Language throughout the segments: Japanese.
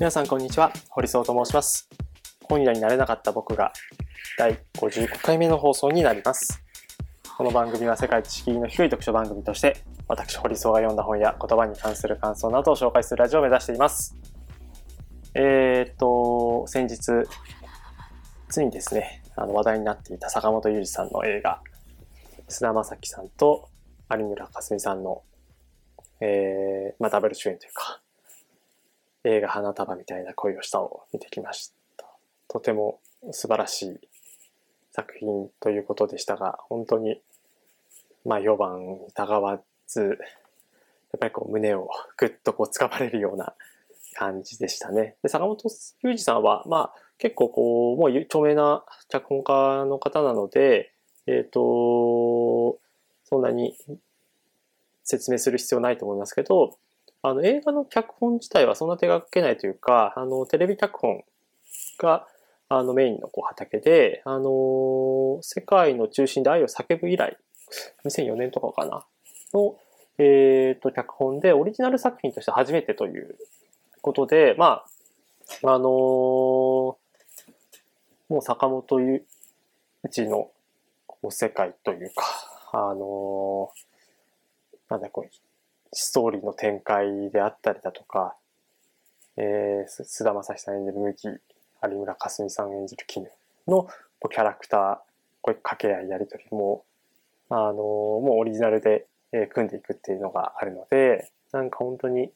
皆さんこんにちは、堀総と申します。本屋になれなかった僕が第55回目の放送になります。この番組は世界知識の低い読書番組として、私堀総が読んだ本や言葉に関する感想などを紹介するラジオを目指しています。えーっと、先日、ついにですね、あの話題になっていた坂本裕二さんの映画、菅田将暉さんと有村架純さんの、えー、まあダブル主演というか、映画花束みたいな恋をしたを見てきました。とても素晴らしい作品ということでしたが、本当に、まあ、4番に疑わず、やっぱりこう胸をぐっとこう掴まれるような感じでしたね。で、坂本裕二さんは、まあ、結構こう、もう著名な脚本家の方なので、えっ、と、そんなに説明する必要ないと思いますけど、あの映画の脚本自体はそんな手がけないというか、あのテレビ脚本があのメインのこう畑で、あの世界の中心で愛を叫ぶ以来、2004年とかかな、の、えっ、と、脚本でオリジナル作品として初めてということで、まあ、あのもう坂本裕一のこう世界というか、あのなんだこう、ストーリーの展開であったりだとか、えー、菅田将暉さん演じる麦、有村架純さん演じる絹のこうキャラクター、こういう掛け合いやりとりも、あのーもうオリジナルで、えー組んでいくっていうのがあるので、なんか本当に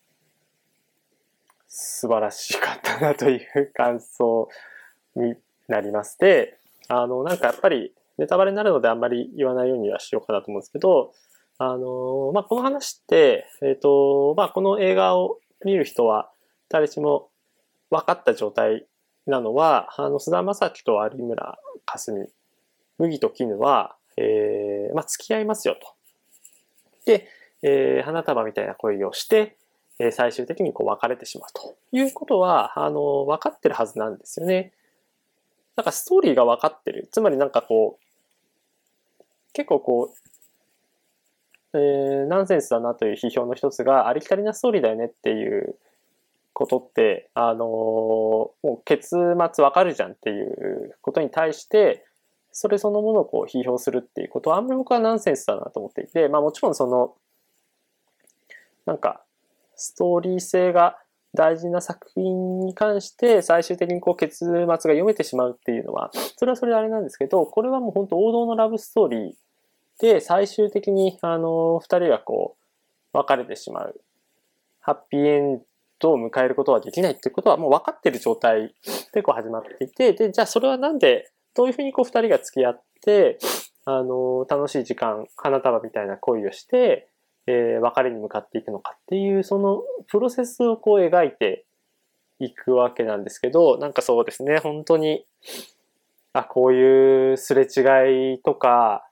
素晴らしかったなという感想になります。で、あの、なんかやっぱりネタバレになるのであんまり言わないようにはしようかなと思うんですけど、あの、まあ、この話って、えっ、と、まあ、この映画を見る人は誰しも分かった状態なのは、あの、菅田将暉と有村架純、麦と絹は、えーまあ、付き合いますよと。で、えー花束みたいな恋をして、えー最終的にこう別れてしまうということは、あの、分かってるはずなんですよね。なんかストーリーが分かってる。つまりなんかこう、結構こう、えーナンセンスだなという批評の一つが、ありきたりなストーリーだよねっていうことって、あのーもう結末わかるじゃんっていうことに対して、それそのものをこう批評するっていうことは、あんまり僕はナンセンスだなと思っていて、まあもちろんその、なんか、ストーリー性が大事な作品に関して最終的にこう結末が読めてしまうっていうのは、それはそれであれなんですけど、これはもう本当王道のラブストーリーで、最終的に、あの、二人がこう、別れてしまう。ハッピーエンドを迎えることはできないっていうことはもう分かってる状態でこう始まっていて、で、じゃあそれはなんで、どういうふうにこう二人が付き合って、あの、楽しい時間、花束みたいな恋をして、えー別れに向かっていくのかっていう、そのプロセスをこう描いていくわけなんですけど、なんかそうですね、本当に、あ、こういうすれ違いとか、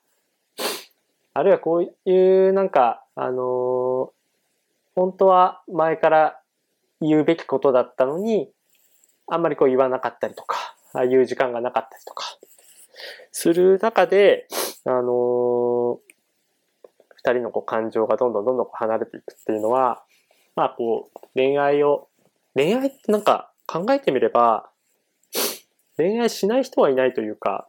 あるいはこういうなんか、あの本当は前から言うべきことだったのに、あんまりこう言わなかったりとか、ああいう時間がなかったりとか、する中で、あの二人のこう感情がどんどんどんどんこう離れていくっていうのは、まあこう、恋愛を、恋愛ってなんか考えてみれば、恋愛しない人はいないというか、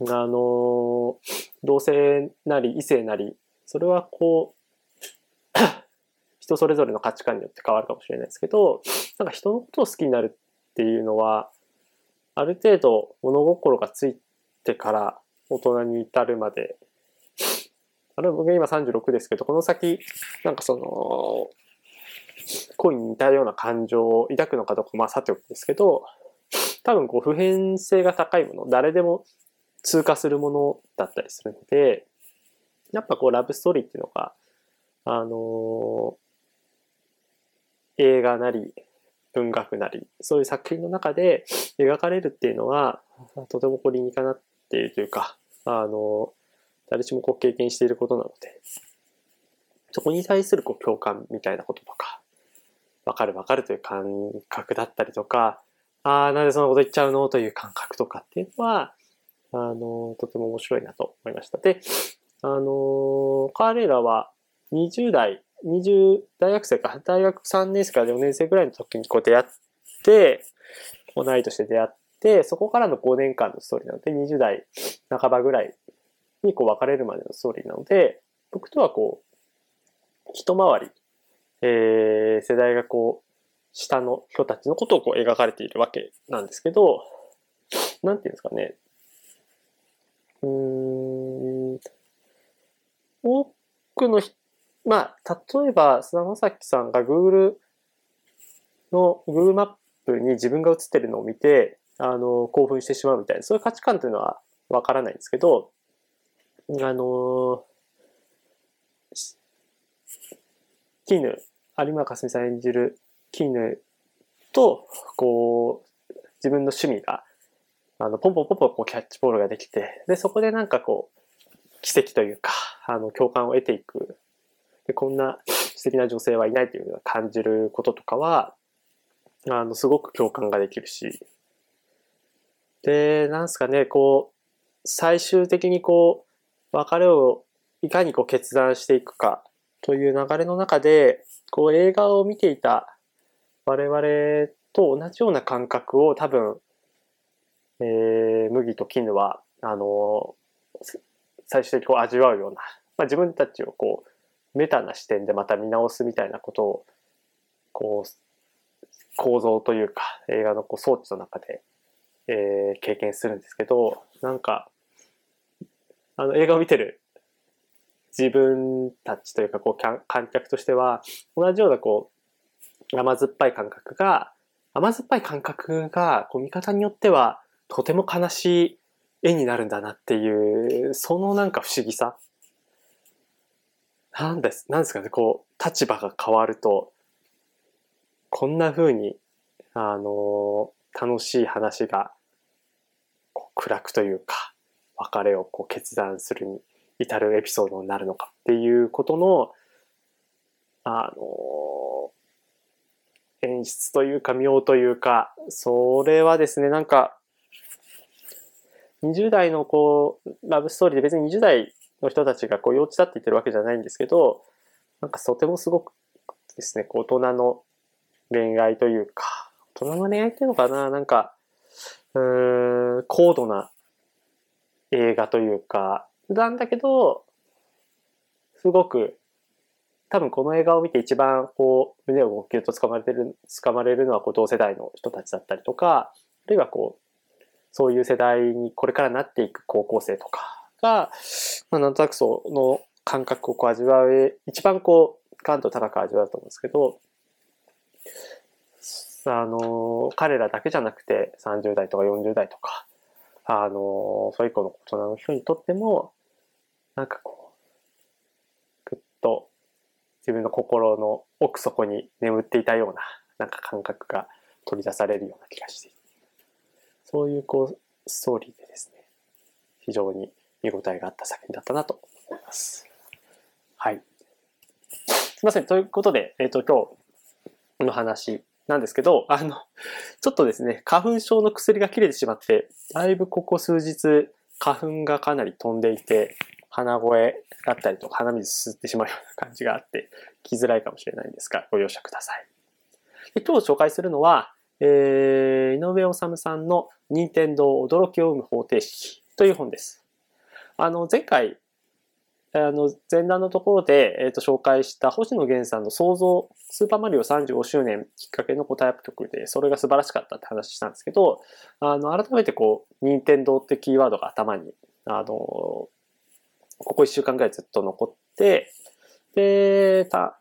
あの同性なり異性なり、それはこう、人それぞれの価値観によって変わるかもしれないですけど、なんか人のことを好きになるっていうのは、ある程度物心がついてから大人に至るまで、あれ僕今36ですけど、この先、なんかその、恋に似たような感情を抱くのかどうか、まあさておきですけど、多分こう普遍性が高いもの、誰でも通過するものだったりするので、やっぱこうラブストーリーっていうのが、あの映画なり文学なり、そういう作品の中で描かれるっていうのは、とてもこう理にかなっているというか、あの誰しもこう経験していることなので、そこに対するこう共感みたいなこととか、わかるわかるという感覚だったりとか、ああ、なんでそんなこと言っちゃうの？という感覚とかっていうのは、あの、とても面白いなと思いました。で、あの、彼らは20代、20、大学生か、大学3年生から4年生ぐらいの時にこう出会って、同い年で出会って、そこからの5年間のストーリーなので、20代半ばぐらいにこう別れるまでのストーリーなので、僕とはこう、一回り、えー、世代がこう、下の人たちのことをこう描かれているわけなんですけど、なんていうんですかね。うん、多くのまあ、例えば、菅田将暉さんが Google の Google マップに自分が映ってるのを見て、あの、興奮してしまうみたいな、そういう価値観というのはわからないんですけど、あの、絹、有馬かすみさん演じる絹と、こう、自分の趣味が、あの、ポンポンポンポンこうキャッチボールができて、で、そこでなんかこう、奇跡というか、あの、共感を得ていく。で、こんな素敵な女性はいないというのを感じることとかは、あの、すごく共感ができるし、で、なんすかね、こう、最終的にこう、別れをいかにこう決断していくかという流れの中で、こう映画を見ていた我々と同じような感覚を多分、えー、麦と絹は、あの、最終的にこう味わうような、まあ、自分たちをこう、メタな視点でまた見直すみたいなことを、こう、構造というか、映画のこう装置の中で、えー、経験するんですけど、なんか、あの、映画を見てる自分たちというか、こう、観客としては、同じようなこう、甘酸っぱい感覚が、甘酸っぱい感覚が、こう、見方によっては、とても悲しい絵になるんだなっていう、そのなんか不思議さ。なんです、なんですかね、こう、立場が変わると、こんな風に、あの、楽しい話が、こう暗くというか、別れをこう決断するに至るエピソードになるのかっていうことの、あの、演出というか妙というか、それはですね、なんか、20代のこう、ラブストーリーで別に20代の人たちがこう幼稚だって言ってるわけじゃないんですけど、なんかとてもすごくですね、大人の恋愛というか、大人の恋愛っていうのかななんか、うーん、高度な映画というか、なんだけど、すごく、多分この映画を見て一番こう、胸をごきゅっと掴まれてる、掴まれるのはこう同世代の人たちだったりとか、あるいはこう、そういう世代にこれからなっていく高校生とかが、まあ、なんとなくその感覚をこう味わう、一番こう、感度高く味わうと思うんですけど、あの、彼らだけじゃなくて30代とか40代とか、あの、それ以降の大人の人にとっても、なんかこう、ぐっと自分の心の奥底に眠っていたような、なんか感覚が取り出されるような気がして、そういうこう、ストーリーでですね、非常に見応えがあった作品だったなと思います。はい。すいません。ということで、えっ、ー、と、今日の話なんですけど、あの、ちょっとですね、花粉症の薬が切れてしまって、だいぶここ数日、花粉がかなり飛んでいて、鼻声だったりとか鼻水吸ってしまうような感じがあって、来づらいかもしれないんですが、ご容赦ください。で今日紹介するのは、えー、井上治さんの任天堂驚きを生む方程式という本です。あの、前回、あの、前段のところで、えっ、ー、と、紹介した星野源さんの創造、スーパーマリオ35周年きっかけの答えアップ曲で、それが素晴らしかったって話したんですけど、あの、改めてこう、任天堂ってキーワードが頭に、あの、ここ1週間ぐらいずっと残って、で、た、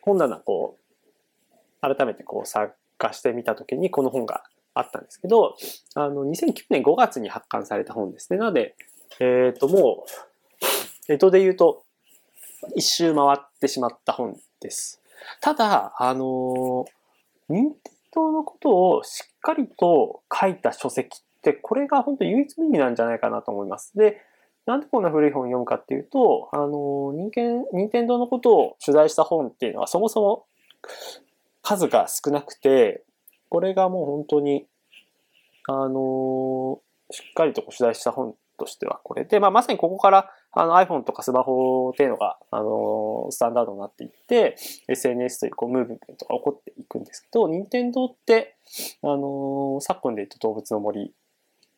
本棚こう、改めてこう探してみたときにこの本があったんですけど、あの、2009年5月に発刊された本ですね。なので、えっ、ー、と、もう、江戸で言うと、一周回ってしまった本です。ただ、あの、任天堂のことをしっかりと書いた書籍って、これが本当唯一無二なんじゃないかなと思います。で、なんでこんな古い本を読むかっていうと、あの、人間、任天堂のことを取材した本っていうのはそもそも数が少なくて、これがもう本当に、あの、しっかりと取材した本としてはこれで、まあ、まさにここからあの iPhone とかスマホっていうのが、あのスタンダードになっていって、SNS というこうムーブメントが起こっていくんですけど、任天堂って、あの昨今で言うと動物の森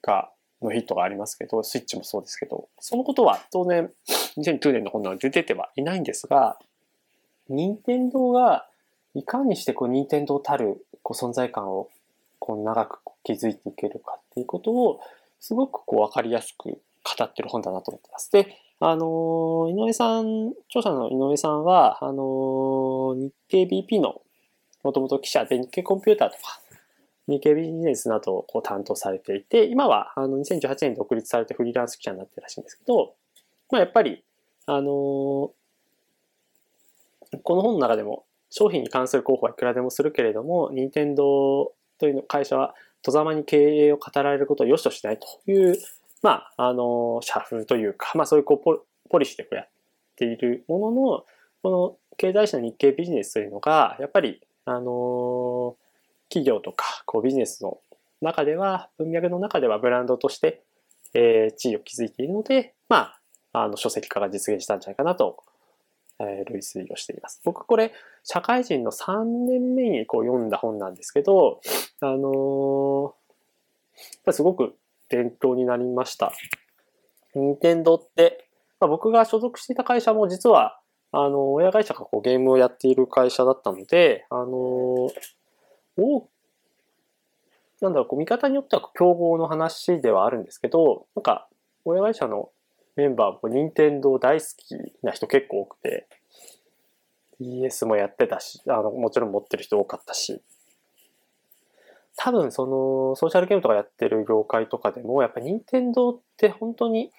が、のヒットがありますけど、スイッチもそうですけど、そのことは当然2009年の本では出ててはいないんですが、任天堂がいかにしてこう任天堂たるこう存在感をこう長く築いていけるかっていうことをすごくこう分かりやすく語ってる本だなと思ってます。で、あの、井上さん、著者の井上さんは、あの、日経 BP のもともと記者で日経コンピューターとか、日経ビジネスなどをこう担当されていて、今はあの2018年に独立されてフリーランス記者になってるらしいんですけど、まあやっぱり、あのこの本の中でも商品に関する候補はいくらでもするけれども、任天堂という会社は、戸ざまに経営を語られることを良しとしないという、まあ、あの、社風というか、まあそういうこうポポリシーでこうやっているものの、この経済誌の日経ビジネスというのが、やっぱり、あの、企業とか、こうビジネスの中では、文脈の中ではブランドとして、えー、地位を築いているので、まあ、あの、書籍化が実現したんじゃないかなとえ、類推をしています。僕これ、社会人の3年目にこう読んだ本なんですけど、あのー、すごく伝統になりました。任天堂って、まあ、僕が所属していた会社も実は、あの、親会社がこうゲームをやっている会社だったので、あのー、おなんだろう、こう見方によっては競合の話ではあるんですけど、なんか、親会社のメンバーも任天堂大好きな人結構多くて、DS もやってたし、あの、もちろん持ってる人多かったし、多分その、ソーシャルゲームとかやってる業界とかでも、やっぱ任天堂って本当に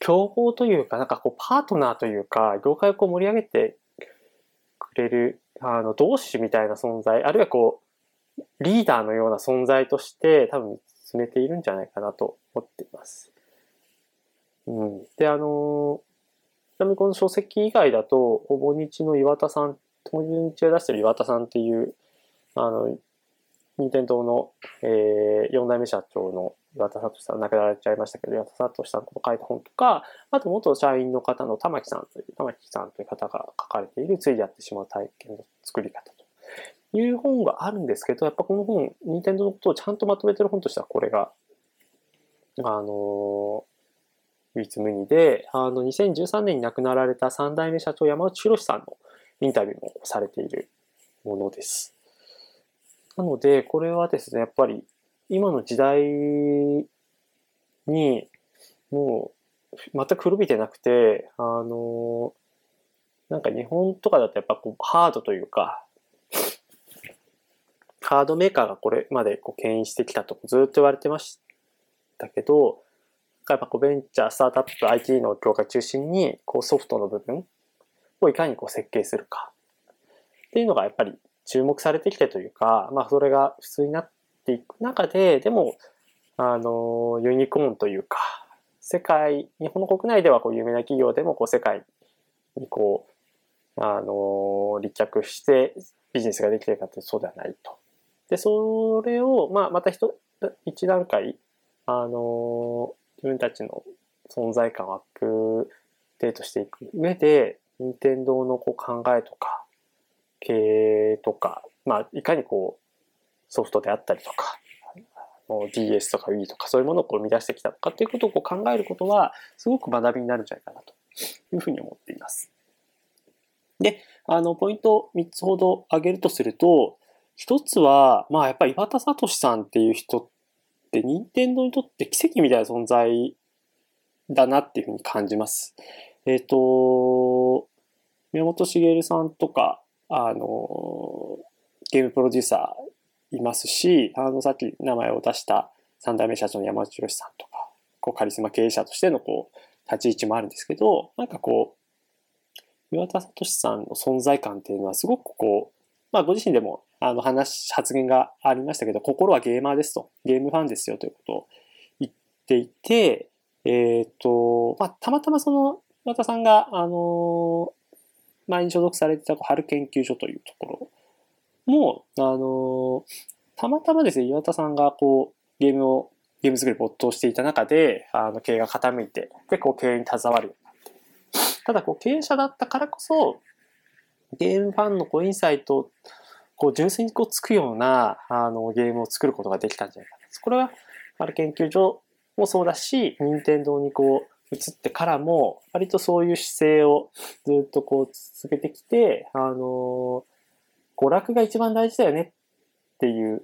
競合というか、なんかこうパートナーというか、業界をこう盛り上げてくれる、あの、同志みたいな存在、あるいはこう、リーダーのような存在として多分進めているんじゃないかなと思っています。うん。で、あの、ちなみにこの書籍以外だと、ほぼ日の岩田さん、ほぼ日が出してる岩田さんっていう、あの、任天堂の、えー、4代目社長の岩田聡さん、亡くなられちゃいましたけど、岩田聡さんの書いた本とか、あと元社員の方の玉木さんという、玉木さんという方が書かれている、ついやってしまう体験の作り方という本があるんですけど、やっぱこの本、任天堂のことをちゃんとまとめてる本としてはこれが、あの唯一無二で、あの、2013年に亡くなられた3代目社長山内博さんのインタビューもされているものです。なので、これはですね、やっぱり今の時代にもう全く古びてなくて、あの、なんか日本とかだとやっぱこうハードというか、ハードメーカーがこれまでこう牽引してきたとずっと言われてましたけど、やっぱこうベンチャー、スタートアップ、IT の業界中心に、こうソフトの部分をいかにこう設計するか。っていうのがやっぱり注目されてきてというか、まあそれが普通になっていく中で、でも、あの、ユニコーンというか、世界、日本の国内ではこう有名な企業でもこう世界にこう、あの、立脚してビジネスができているかってそうではないと。で、それを、まあまた一、一段階、あの、自分たちの存在感をアップデートしていく上で、任天堂のこう考えとか、経営とか、まあ、いかにこう、ソフトであったりとか、DS とか Wii とかそういうものをこう生み出してきたとかっていうことをこう考えることは、すごく学びになるんじゃないかなというふうに思っています。で、あの、ポイント3つほど挙げるとすると、一つは、まあやっぱり岩田聡さんっていう人って任天堂にとって奇跡みたいな存在だなっていうふうに感じます。えっ、ー、と、宮本茂さんとか、あの、ゲームプロデューサーいますし、あの、さっき名前を出した三代目社長の山内博さんとか、こう、カリスマ経営者としてのこう、立ち位置もあるんですけど、なんかこう、岩田聡さんの存在感っていうのはすごくこう、まあご自身でもあの話、発言がありましたけど、心はゲーマーですと、ゲームファンですよということを言っていて、えっ、ー、と、まあ、たまたまその、岩田さんが、あの、前に所属されてた春研究所というところも、あの、たまたまですね、岩田さんがこう、ゲームをゲーム作り没頭していた中で、あの、経営が傾いて、結構経営に携わるようになって。ただ、こう、経営者だったからこそ、ゲームファンのこう、インサイト、こう、純粋にこう、つくような、あの、ゲームを作ることができたんじゃないかな。これは、ある研究所もそうだし、任天堂にこう、移ってからも、割とそういう姿勢をずっとこう続けてきて、あの娯楽が一番大事だよねっていう、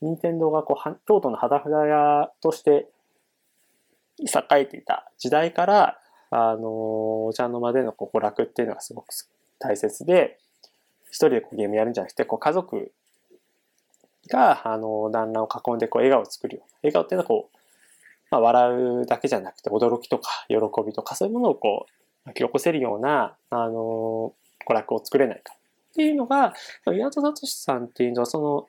任天堂がこう、京都の肌札屋として栄えていた時代から、あのお茶の間でのこう娯楽っていうのがすごく大切で、一人でこうゲームやるんじゃなくて、こう家族が、あの、旦那を囲んでこう笑顔を作るような。笑顔っていうのはこう、まあ、笑うだけじゃなくて、驚きとか喜びとか、そういうものをこう、巻き起こせるような、あの、娯楽を作れないか。っていうのが、岩戸聡さんっていうのは、その、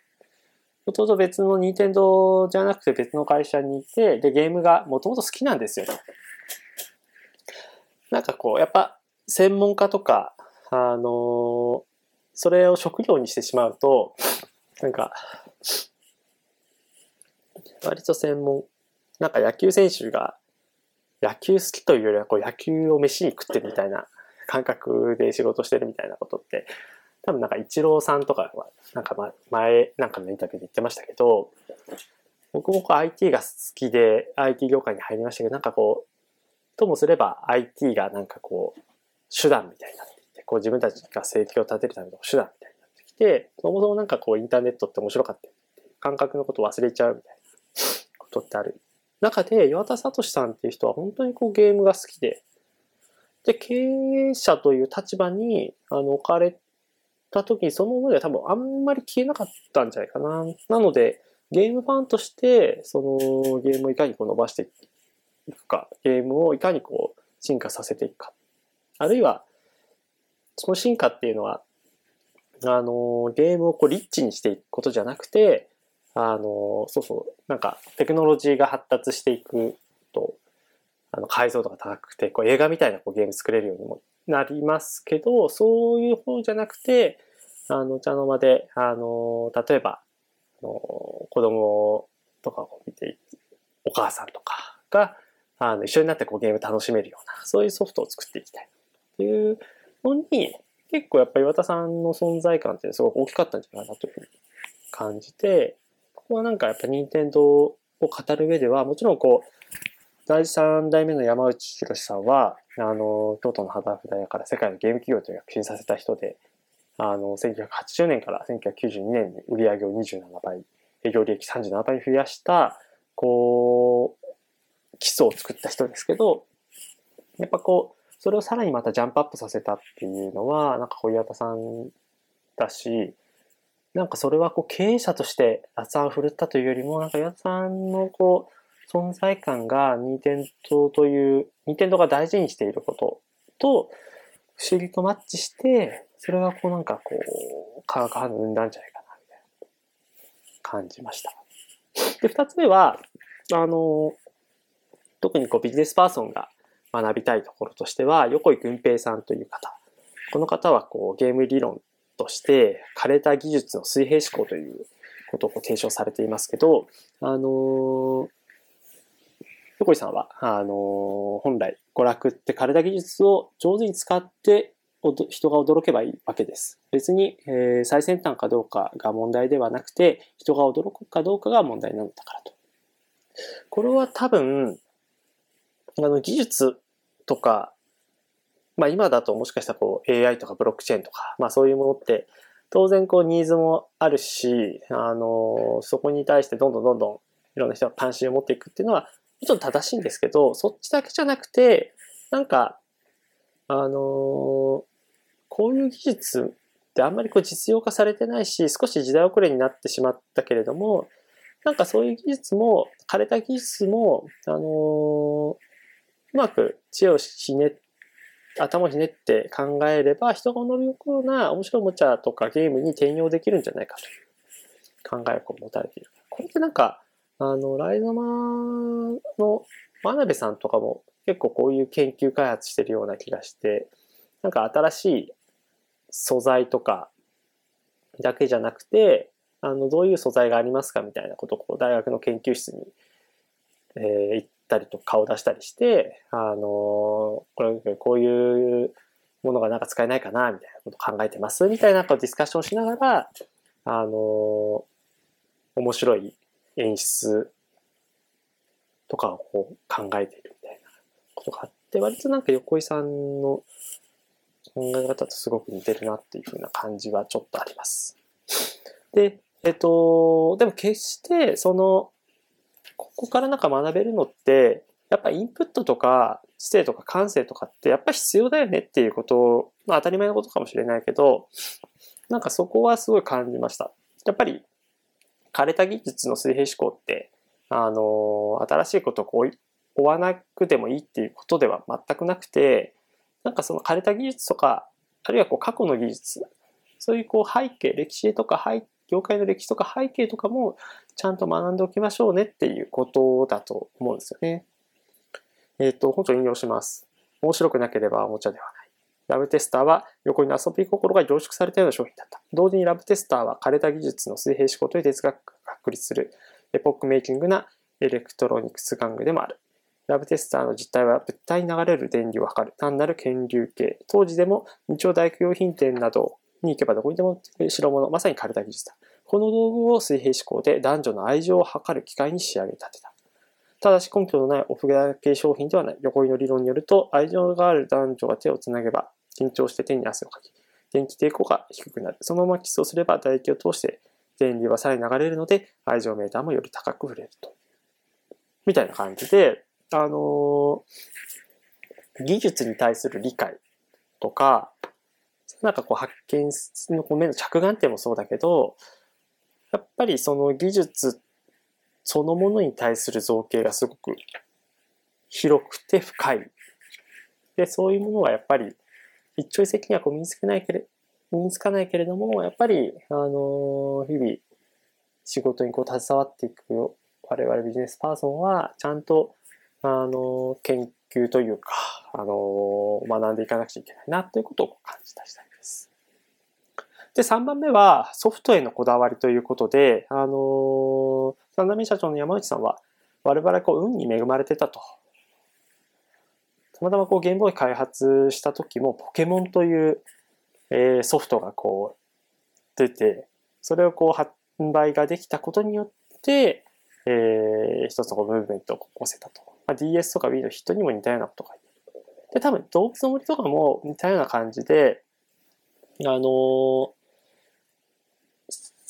もともと別の任天堂じゃなくて別の会社にいて、で、ゲームがもともと好きなんですよね。なんかこう、やっぱ、専門家とか、あのそれを職業にしてしまうと、なんか、割と専門、なんか野球選手が野球好きというよりはこう野球を飯に食ってるみたいな感覚で仕事してるみたいなことって多分なんかイチローさんとかは、なんか前、なんかのインタビューで言ってましたけど、僕もこう IT が好きで IT 業界に入りましたけど、なんかこう、ともすれば IT がなんかこう、手段みたいな、こう自分たちが生計を立てるための手段みたいになってきて、そもそもなんかこうインターネットって面白かった感覚のことを忘れちゃうみたいなことってある。中で、岩田聡さんっていう人は本当にこうゲームが好きで、で、経営者という立場にあの置かれた時にその思いは多分あんまり消えなかったんじゃないかな。なので、ゲームファンとして、そのゲームをいかにこう伸ばしていくか、ゲームをいかにこう進化させていくか。あるいは、その進化っていうのは、あの、ゲームをこうリッチにしていくことじゃなくて、あの、そうそう、なんかテクノロジーが発達していくと、あの解像度が高くて、こう映画みたいなこうゲーム作れるようにもなりますけど、そういう方じゃなくて、あの、茶の間で、あの、例えば、あの子供とかを見て、お母さんとかが、あの、一緒になってこうゲーム楽しめるような、そういうソフトを作っていきたいっていうのに、結構やっぱり岩田さんの存在感ってすごく大きかったんじゃないかなというふうに感じて、ここはなんかやっぱ任天堂を語る上では、もちろんこう、第3代目の山内博さんは、あの、京都の肌札屋から世界のゲーム企業と躍進させた人で、あの、1980年から1992年に売り上げを27倍、営業利益37倍増やした、こう、基礎を作った人ですけど、やっぱこう、それをさらにまたジャンプアップさせたっていうのは、なんか小岩田さんだし、なんかそれはこう経営者として熱を振るったというよりも、なんか岩田さんのこう、存在感が任天堂という、任天堂が大事にしていることと、不思議とマッチして、それがこうなんかこう、化学反応生んだんじゃないかな、みたいな感じました。で、二つ目は、あの、特にこうビジネスパーソンが学びたいところとしては、横井軍平さんという方。この方はこうゲーム理論として、枯れた技術の水平思考ということを提唱されていますけど、あの横井さんは、あの、本来、娯楽って体技術を上手に使って人が驚けばいいわけです。別に、えー、最先端かどうかが問題ではなくて、人が驚くかどうかが問題なのだからと。これは多分、あの、技術とか、まあ今だともしかしたらこう AI とかブロックチェーンとか、まあそういうものって当然こうニーズもあるし、あの、そこに対してどんどんどんどんいろんな人が関心を持っていくっていうのはもちろん正しいんですけど、そっちだけじゃなくて、なんか、あの、こういう技術ってあんまりこう実用化されてないし、少し時代遅れになってしまったけれども、なんかそういう技術も、枯れた技術も、あのー、うまく知恵をひね頭をひねって考えれば、人が乗るような面白いおもちゃとかゲームに転用できるんじゃないかという考えを持たれている。これってなんか、あの、ライゾマの真鍋さんとかも結構こういう研究開発してるような気がして、なんか新しい素材とかだけじゃなくて、あの、どういう素材がありますかみたいなことをこう大学の研究室にえー、行ったりと顔出したりして、あの、これ、こういうものがなんか使えないかな、みたいなこと考えてます、みたいなディスカッションしながら、あの、面白い演出とかをこう考えているみたいなことがあって、割となんか横井さんの考え方とすごく似てるなっていうふうな感じはちょっとあります。で、えっと、でも決してその、ここからなんか学べるのって、やっぱインプットとか知性とか感性とかってやっぱ必要だよねっていうことを、まあ当たり前のことかもしれないけど、なんかそこはすごい感じました。やっぱり枯れた技術の水平思考って、あの、新しいことをこう追わなくてもいいっていうことでは全くなくて、なんかその枯れた技術とか、あるいはこう過去の技術、そういうこう背景、歴史とか背業界の歴史とか背景とかもちゃんと学んでおきましょうねっていうことだと思うんですよね。えっ、ー、と、本書引用します。面白くなければおもちゃではない。ラブテスターは横に遊び心が凝縮されたような商品だった。同時にラブテスターは枯れた技術の水平思考という哲学が確立するエポックメイキングなエレクトロニクス玩具でもある。ラブテスターの実態は物体に流れる電流を測る単なる検流計。当時でも日曜大工用品店などに行けばどこにでも代物、まさに枯れた技術だ。この道具を水平思考で男女の愛情を測る機械に仕立て上げた。ただし根拠のないオフガ系商品ではない。横井の理論によると、愛情がある男女が手をつなげば、緊張して手に汗をかき、電気抵抗が低くなる。そのままキスをすれば唾液を通して電流はさらに流れるので、愛情メーターもより高く触れると。みたいな感じで、あのー、技術に対する理解とか、なんかこう発見の目の着眼点もそうだけど、やっぱりその技術そのものに対する造形がすごく広くて深い。で、そういうものはやっぱり一朝一夕にはこう身につけないけれ身につかないけれども、やっぱり、あの日々仕事にこう携わっていくよ我々ビジネスパーソンは、ちゃんと、あの研究というか、あの学んでいかなくちゃいけないなということを感じた次第です。で、3番目はソフトへのこだわりということで、あの三代目社長の山内さんは、我々こう運に恵まれてたと。たまたまこうゲームボーイ開発した時もポケモンという、えー、ソフトがこう出て、それをこう販売ができたことによって、えー、一つのムーブメントを起こせたと。まあ、DS とか Wii のヒットにも似たようなことがで、多分動物の森とかも似たような感じで、あのー、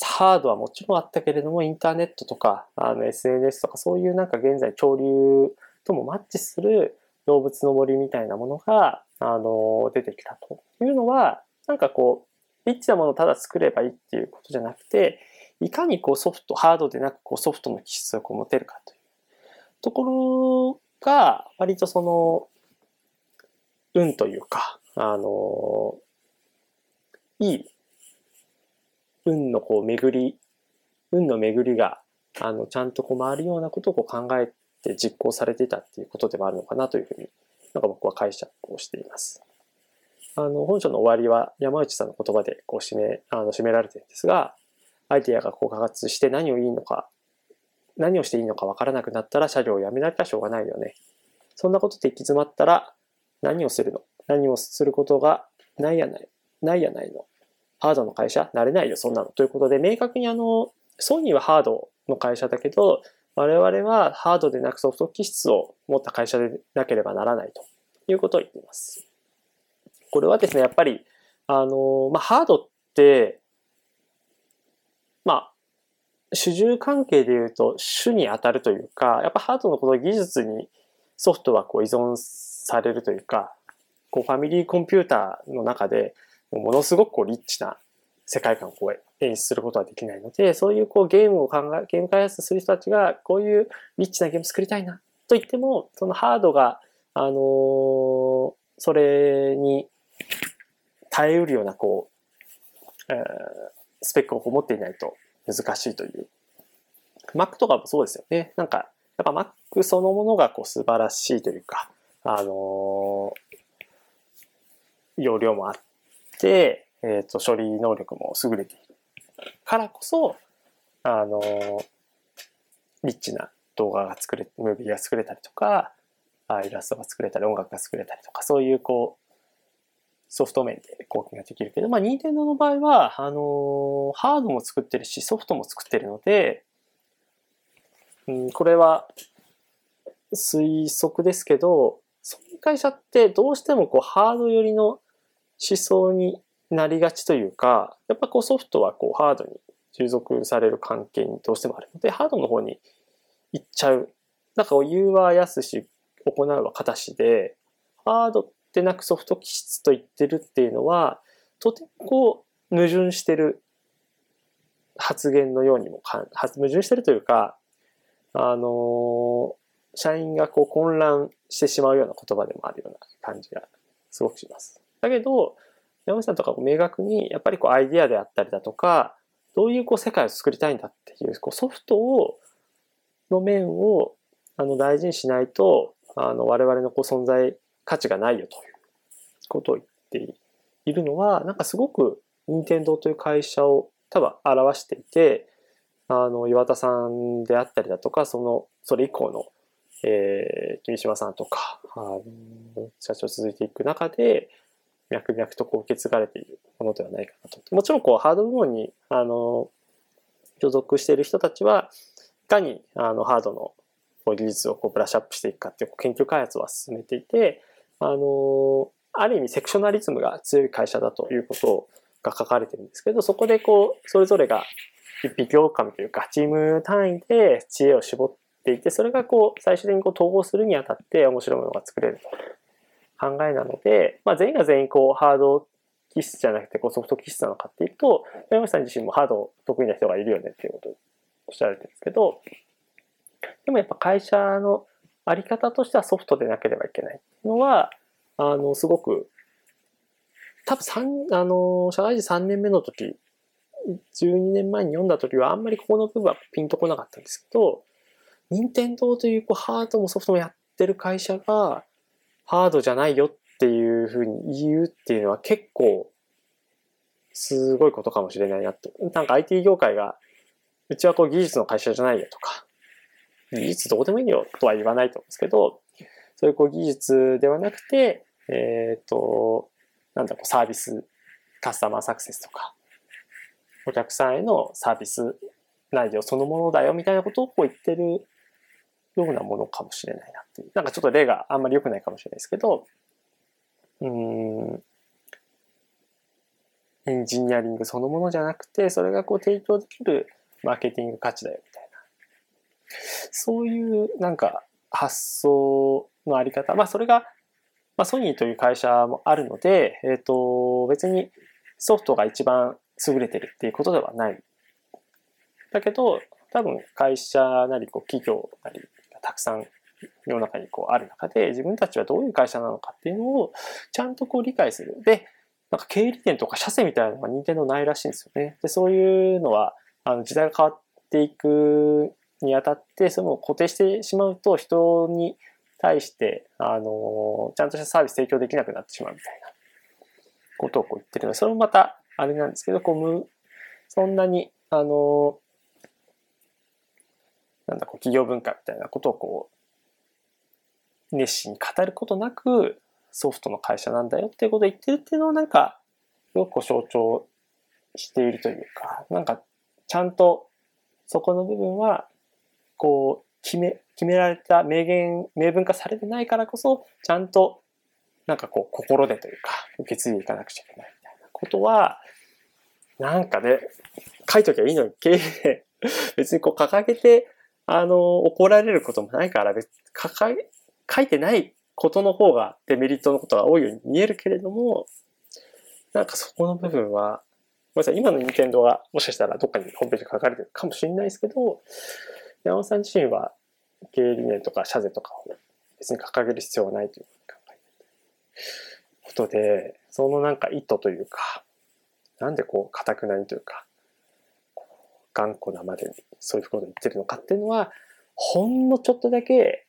ハードはもちろんあったけれども、インターネットとか、あの SNS とか、そういうなんか現在潮流ともマッチする動物の森みたいなものが、あの、出てきたというのは、なんかこう、リッチなものをただ作ればいいっていうことじゃなくて、いかにこうソフト、ハードでなくこうソフトの気質を持てるかというところが、割とその、運というか、あの、いい運のこう巡り、運の巡りが、あの、ちゃんとこう回るようなことをこう考えて実行されていたっていうことでもあるのかなというふうに、なんか僕は解釈をしています。あの、本書の終わりは山内さんの言葉でこう締め、あの、締められてるんですが、アイディアがこう開発して何をいいのか、何をしていいのかわからなくなったら車両をやめなきゃしょうがないよね。そんなことで行き詰まったら何をするの？何をすることがないやない、ないやないの？ハードの会社？なれないよ、そんなの。ということで、明確にあの、ソニーはハードの会社だけど、我々はハードでなくソフト気質を持った会社でなければならないということを言っています。これはですね、やっぱり、あの、まあ、ハードって、まあ、主従関係で言うと主に当たるというか、やっぱハードのこの技術にソフトはこう依存されるというか、こうファミリーコンピューターの中でものすごくこうリッチな世界観をこう演出することはできないので、そういうこうゲームを考え、ゲーム開発する人たちがこういうリッチなゲーム作りたいなと言っても、そのハードが、あのー、それに耐えうるようなこう、えー、スペックを持っていないと難しいという。Mac とかもそうですよね。なんか、やっぱ Mac そのものがこう素晴らしいというか、あの、容量もあって、えっ、ー、と、処理能力も優れているからこそ、あの、リッチな動画が作れ、ムービーが作れたりとか、イラストが作れたり、音楽が作れたりとか、そういうこう、ソフト面で貢献ができるけど、まあ、任天堂の場合は、あの、ハードも作ってるし、ソフトも作ってるので、うん、これは推測ですけど、会社ってどうしてもこうハード寄りの思想になりがちというか、やっぱこうソフトはこうハードに従属される関係にどうしてもあるので、ハードの方に行っちゃう。なんか言うは安し、行うは形で、ハードってなくソフト気質と言ってるっていうのは、とてもこう矛盾してる発言のようにも、矛盾してるというか、あの社員がこう混乱してしまうような言葉でもあるような感じがすごくします。だけど、山口さんとか明確にやっぱりこうアイディアであったりだとか、どういうこう世界を作りたいんだっていうこうソフトをの面をあの大事にしないとあの我々のこう存在価値がないよということを言っているのはなんかすごく任天堂という会社を多分表していてあの岩田さんであったりだとかそのそれ以降の、えー、君島さんとか社長続いていく中で脈々とこう受け継がれているものではないかなと。もちろんこうハード部門にあの所属している人たちはいかにあのハードの技術をこうブラッシュアップしていくかっていう研究開発は進めていて、あの、ある意味セクショナリズムが強い会社だということが書かれてるんですけど、そこでこう、それぞれが一匹狼というか、チーム単位で知恵を絞っていて、それがこう、最終的にこう統合するにあたって面白いものが作れると考えなので、まあ全員が全員こう、ハード気質じゃなくてこうソフト気質なのかっていうと、山口さん自身もハード得意な人がいるよねっていうことをおっしゃられてるんですけど、でもやっぱ会社のあり方としてはソフトでなければいけないのは、あの、すごく、多分三、あの、社会人3年目の時、12年前に読んだ時はあんまりここの部分はピンとこなかったんですけど、任天堂というこうハードもソフトもやってる会社が、ハードじゃないよっていうふうに言うっていうのは結構、すごいことかもしれないなと。なんか IT 業界が、うちはこう技術の会社じゃないよとか、技術どうでもいいよとは言わないと思うんですけど、そういうこう技術ではなくて、えっ、ー、と、なんだろう、サービス、カスタマーサクセスとか、お客さんへのサービス内容そのものだよみたいなことをこう言ってるようなものかもしれないなっていう。なんかちょっと例があんまり良くないかもしれないですけど、うん、エンジニアリングそのものじゃなくて、それがこう提供できるマーケティング価値だよみたいな。そういうなんか発想のあり方。まあそれが、まあソニーという会社もあるので、えっ、ー、と、別にソフトが一番優れてるっていうことではない。だけど、多分会社なりこう企業なりたくさん世の中にこうある中で自分たちはどういう会社なのかっていうのをちゃんとこう理解する。で、なんか経理点とか社税みたいなのが任天堂ないらしいんですよね。で、そういうのはあの時代が変わっていくにあたって、その固定してしまうと人に対して、あの、ちゃんとしたサービス提供できなくなってしまうみたいなことをこう言ってるので、それもまたあれなんですけど、こう、む、そんなに、あの、なんだ、こう、企業文化みたいなことをこう、熱心に語ることなく、ソフトの会社なんだよっていうことを言ってるっていうのをなんか、よく象徴しているというか、なんか、ちゃんとそこの部分はこう、決め、決められた明言、明文化されてないからこそ、ちゃんと、なんかこう、心でというか、受け継いでいかなくちゃいけないみたいなことは、なんかね、書いときゃいいのに、経営、別にこう掲げて、あの、怒られることもないから、別に掲げ、書いてないことの方がデメリットのことが多いように見えるけれども、なんかそこの部分は、ごめんなさい、今の任天堂はもしかしたらどっかにホームページ書かれてるかもしれないですけど、山本さん自身は経営理念とか社税とかを別に掲げる必要はないという考えてことで、そのなんか意図というか、なんでこう、かくなにというか、頑固なまでにそういうことを言ってるのかっていうのは、ほんのちょっとだけ、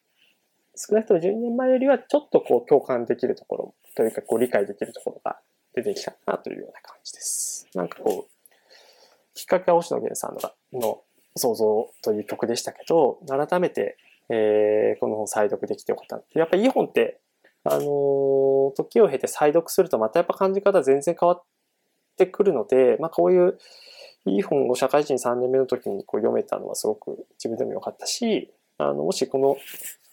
少なくとも12年前よりはちょっとこう共感できるところというかこう理解できるところが出てきたなというような感じです。なんかこう、きっかけは星野源さんの想像という曲でしたけど、改めて、えー、この本再読できてよかった。やっぱりいい本って、あのー、時を経て再読するとまたやっぱ感じ方全然変わってくるので、まあこういういい本を社会人3年目の時にこう読めたのはすごく自分でも良かったし、あの、もしこの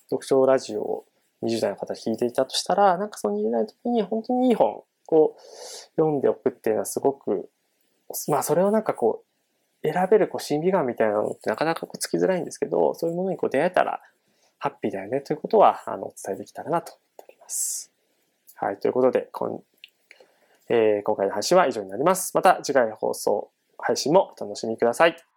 読書ラジオを20代の方聞いていたとしたら、なんかその20代の時に本当にいい本を読んでおくっていうのはすごく、まあそれをなんかこう、選べるこう審美眼みたいなのってなかなかこうつきづらいんですけど、そういうものにこう出会えたらハッピーだよねということは、あの、お伝えできたらなと思っております。はい、ということで、こんえー、今回の配信は以上になります。また次回の放送、配信もお楽しみください。